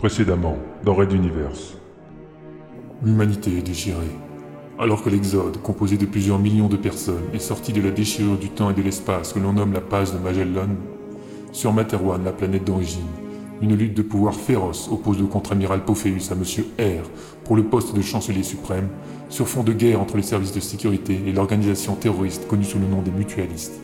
Précédemment, dans Red Universe. L'humanité est déchirée. Alors que l'Exode, composé de plusieurs millions de personnes, est sorti de la déchirure du temps et de l'espace que l'on nomme la passe de Magellan, sur Materwan, la planète d'origine, une lutte de pouvoir féroce oppose le contre-amiral Pophéus à Monsieur R pour le poste de chancelier suprême, sur fond de guerre entre les services de sécurité et l'organisation terroriste connue sous le nom des mutualistes.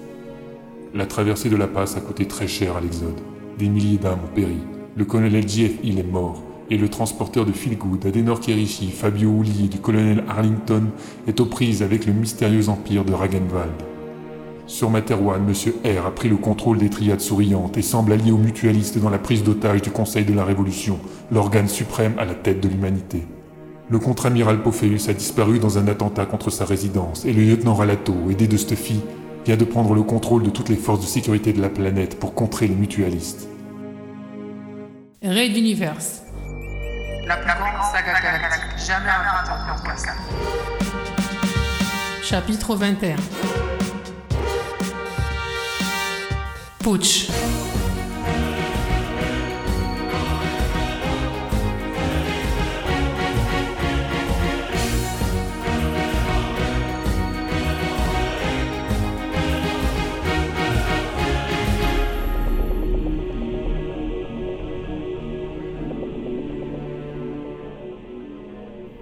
La traversée de la passe a coûté très cher à l'Exode. Des milliers d'âmes ont péri. Le colonel J.F. Hill est mort, et le transporteur de Philgood, Adenor Kerishi, Fabio Uli et du colonel Arlington est aux prises avec le mystérieux empire de Ragenwald. Sur Materwan, M. R a pris le contrôle des triades souriantes et semble allié aux mutualistes dans la prise d'otage du Conseil de la Révolution, l'organe suprême à la tête de l'humanité. Le contre-amiral Pophéus a disparu dans un attentat contre sa résidence et le lieutenant Ralato, aidé de Stuffy, vient de prendre le contrôle de toutes les forces de sécurité de la planète pour contrer les mutualistes. Raid Universe. La plus grande saga galactique jamais inventée en podcast. Chapitre 21. Putsch.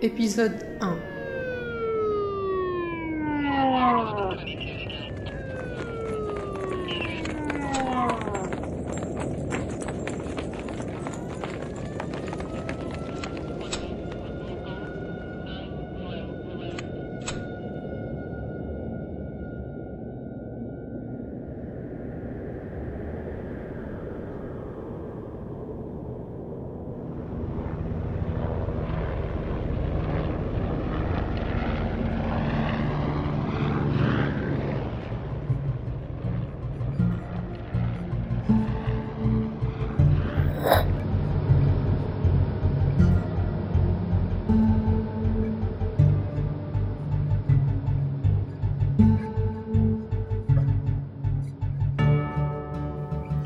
Épisode 1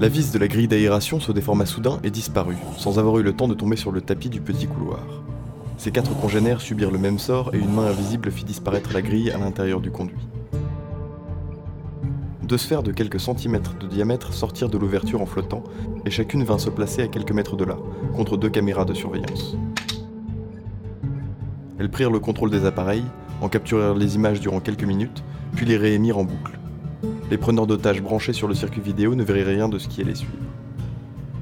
La vis de la grille d'aération se déforma soudain et disparut, sans avoir eu le temps de tomber sur le tapis du petit couloir. Ces quatre congénères subirent le même sort et une main invisible fit disparaître la grille à l'intérieur du conduit. Deux sphères de quelques centimètres de diamètre sortirent de l'ouverture en flottant, et chacune vint se placer à quelques mètres de là, contre deux caméras de surveillance. Elles prirent le contrôle des appareils, en capturèrent les images durant quelques minutes, puis les réémirent en boucle. Les preneurs d'otages branchés sur le circuit vidéo ne verraient rien de ce qui allait suivre.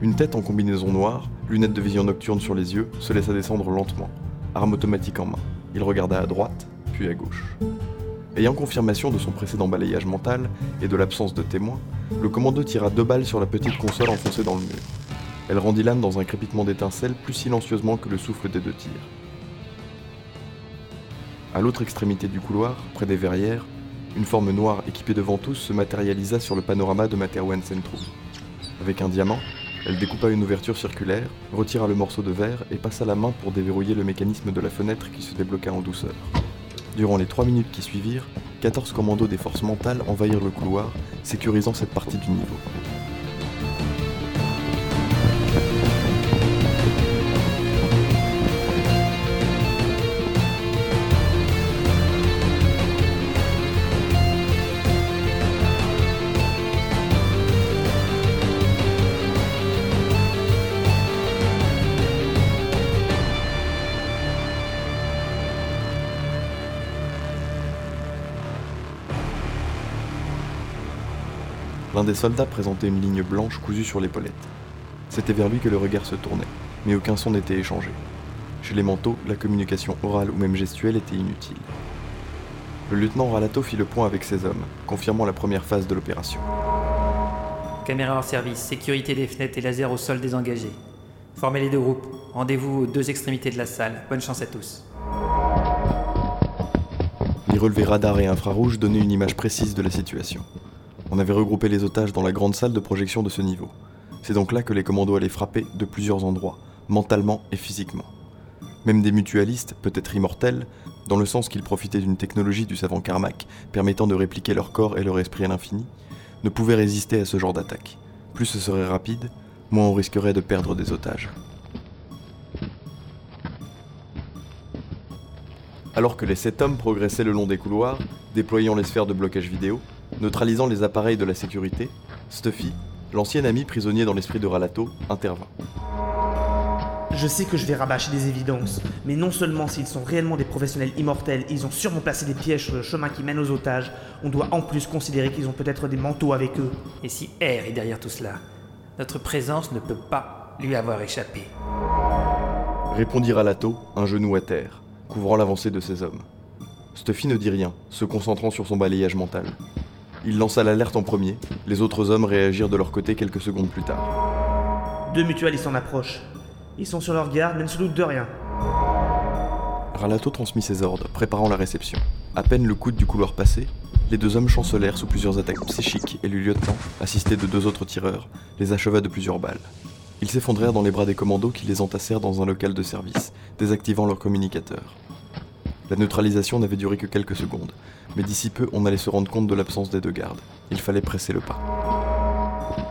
Une tête en combinaison noire, lunettes de vision nocturne sur les yeux, se laissa descendre lentement, arme automatique en main. Il regarda à droite, puis à gauche. Ayant confirmation de son précédent balayage mental et de l'absence de témoins, le commando tira deux balles sur la petite console enfoncée dans le mur. Elle rendit l'âme dans un crépitement d'étincelles plus silencieusement que le souffle des deux tirs. À l'autre extrémité du couloir, près des verrières, une forme noire équipée de ventouses se matérialisa sur le panorama de Materwan Centrum. Avec un diamant, elle découpa une ouverture circulaire, retira le morceau de verre et passa la main pour déverrouiller le mécanisme de la fenêtre qui se débloqua en douceur. Durant les trois minutes qui suivirent, 14 commandos des forces mentales envahirent le couloir, sécurisant cette partie du niveau. L'un des soldats présentait une ligne blanche cousue sur l'épaulette. C'était vers lui que le regard se tournait, mais aucun son n'était échangé. Chez les manteaux, la communication orale ou même gestuelle était inutile. Le lieutenant Ralato fit le point avec ses hommes, confirmant la première phase de l'opération. Caméra en service, sécurité des fenêtres et laser au sol désengagé. Formez les deux groupes. Rendez-vous aux deux extrémités de la salle. Bonne chance à tous. Les relevés radar et infrarouges donnaient une image précise de la situation on avait regroupé les otages dans la grande salle de projection de ce niveau. C'est donc là que les commandos allaient frapper de plusieurs endroits, mentalement et physiquement. Même des mutualistes, peut-être immortels, dans le sens qu'ils profitaient d'une technologie du savant Carmack permettant de répliquer leur corps et leur esprit à l'infini, ne pouvaient résister à ce genre d'attaque. Plus ce serait rapide, moins on risquerait de perdre des otages. Alors que les sept hommes progressaient le long des couloirs, déployant les sphères de blocage vidéo, neutralisant les appareils de la sécurité, Stuffy, l'ancien ami prisonnier dans l'esprit de Ralato, intervint. Je sais que je vais rabâcher des évidences, mais non seulement s'ils sont réellement des professionnels immortels, ils ont sûrement placé des pièges sur le chemin qui mène aux otages, on doit en plus considérer qu'ils ont peut-être des manteaux avec eux. Et si R est derrière tout cela Notre présence ne peut pas lui avoir échappé. Répondit Ralato, un genou à terre, couvrant l'avancée de ses hommes. Stuffy ne dit rien, se concentrant sur son balayage mental. Il lança l'alerte en premier, les autres hommes réagirent de leur côté quelques secondes plus tard. Deux mutualistes en approche. Ils sont sur leur garde, mais ne se doutent de rien. Ralato transmit ses ordres, préparant la réception. À peine le coude du couloir passé, les deux hommes chancelèrent sous plusieurs attaques psychiques et le lieutenant, assisté de deux autres tireurs, les acheva de plusieurs balles. Ils s'effondrèrent dans les bras des commandos qui les entassèrent dans un local de service, désactivant leurs communicateurs. La neutralisation n'avait duré que quelques secondes, mais d'ici peu on allait se rendre compte de l'absence des deux gardes. Il fallait presser le pas.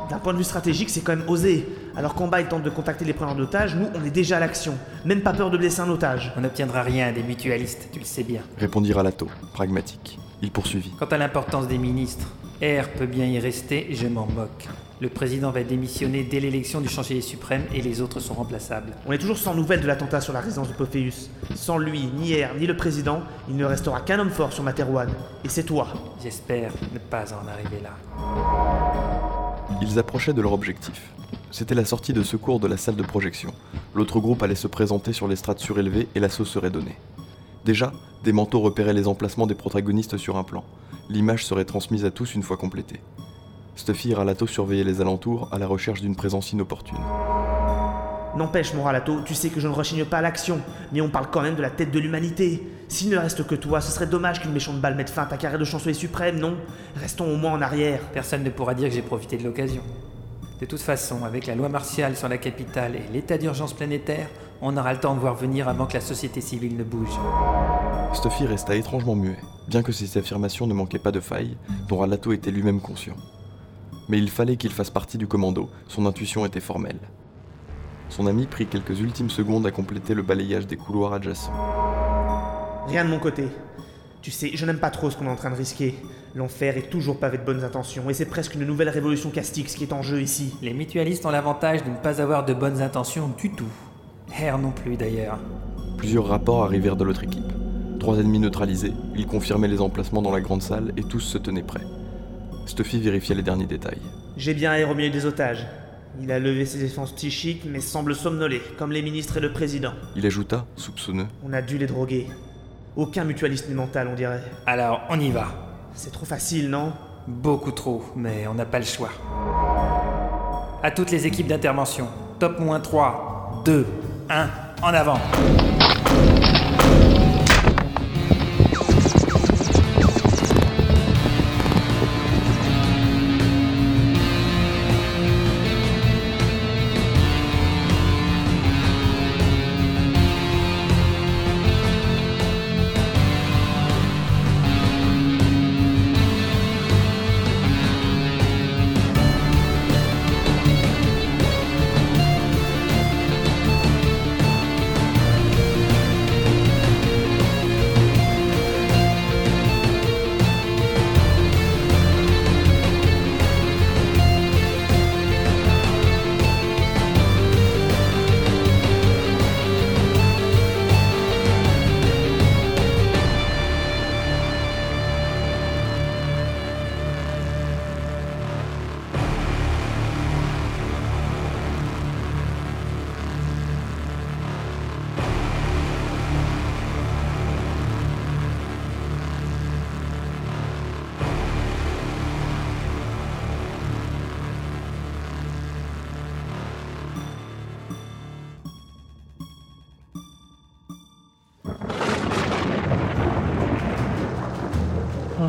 D'un point de vue stratégique, c'est quand même osé. Alors qu'en bas, ils tentent de contacter les preneurs d'otages, nous, on est déjà à l'action. Même pas peur de blesser un otage. On n'obtiendra rien des mutualistes, tu le sais bien. Répondit Ralato, pragmatique. Il poursuivit. Quant à l'importance des ministres, R peut bien y rester, je m'en moque. Le président va démissionner dès l'élection du chancelier suprême et les autres sont remplaçables. On est toujours sans nouvelles de l'attentat sur la résidence de Pophéus. Sans lui, ni R, ni le président, il ne restera qu'un homme fort sur Materwan. Et c'est toi. J'espère ne pas en arriver là. Ils approchaient de leur objectif. C'était la sortie de secours de la salle de projection. L'autre groupe allait se présenter sur les strates surélevées et l'assaut serait donné. Déjà, des manteaux repéraient les emplacements des protagonistes sur un plan. L'image serait transmise à tous une fois complétée. Stuffy et Ralato surveillaient les alentours à la recherche d'une présence inopportune. N'empêche, mon Ralato, tu sais que je ne rechigne pas à l'action, mais on parle quand même de la tête de l'humanité. S'il ne reste que toi, ce serait dommage qu'une méchante balle mette fin à ta carrière de chancelier suprême, non? Restons au moins en arrière. Personne ne pourra dire que j'ai profité de l'occasion. De toute façon, avec la loi martiale sur la capitale et l'état d'urgence planétaire, on aura le temps de voir venir avant que la société civile ne bouge. Stuffy resta étrangement muet, bien que ses affirmations ne manquaient pas de failles, dont Ralato était lui-même conscient. Mais il fallait qu'il fasse partie du commando, son intuition était formelle. Son ami prit quelques ultimes secondes à compléter le balayage des couloirs adjacents. Rien de mon côté. Tu sais, je n'aime pas trop ce qu'on est en train de risquer. L'enfer est toujours pavé de bonnes intentions, et c'est presque une nouvelle révolution castique ce qui est en jeu ici. Les mutualistes ont l'avantage de ne pas avoir de bonnes intentions du tout. R non plus d'ailleurs. Plusieurs rapports arrivèrent de l'autre équipe. Trois ennemis neutralisés, ils confirmaient les emplacements dans la grande salle et tous se tenaient prêts. Stuffy vérifiait les derniers détails. J'ai bien R au milieu des otages. Il a levé ses défenses psychiques, mais semble somnolé, comme les ministres et le président. Il ajouta, soupçonneux. On a dû les droguer. Aucun mutualiste n'est mental, on dirait. Alors, on y va. C'est trop facile, non? Beaucoup trop, mais on n'a pas le choix. À toutes les équipes d'intervention, top moins 3, 2, 1, en avant.